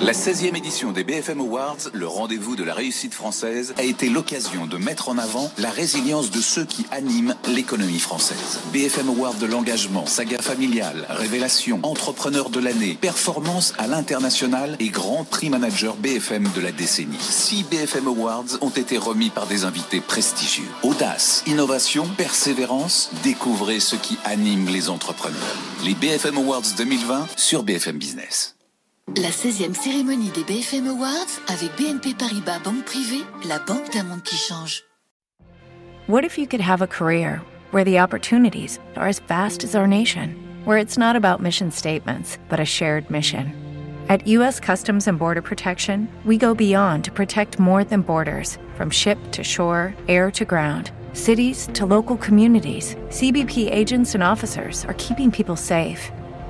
La 16e édition des BFM Awards, le rendez-vous de la réussite française, a été l'occasion de mettre en avant la résilience de ceux qui animent l'économie française. BFM Award de l'engagement, saga familiale, révélation, entrepreneur de l'année, performance à l'international et grand prix manager BFM de la décennie. Six BFM Awards ont été remis par des invités prestigieux. Audace, innovation, persévérance, découvrez ce qui anime les entrepreneurs. Les BFM Awards 2020 sur BFM Business. La 16e cérémonie des BFM Awards avec BNP Paribas Banque Privée, la banque d'un monde qui change. What if you could have a career where the opportunities are as vast as our nation, where it's not about mission statements, but a shared mission? At U.S. Customs and Border Protection, we go beyond to protect more than borders from ship to shore, air to ground. Cities to local communities, CBP agents and officers are keeping people safe.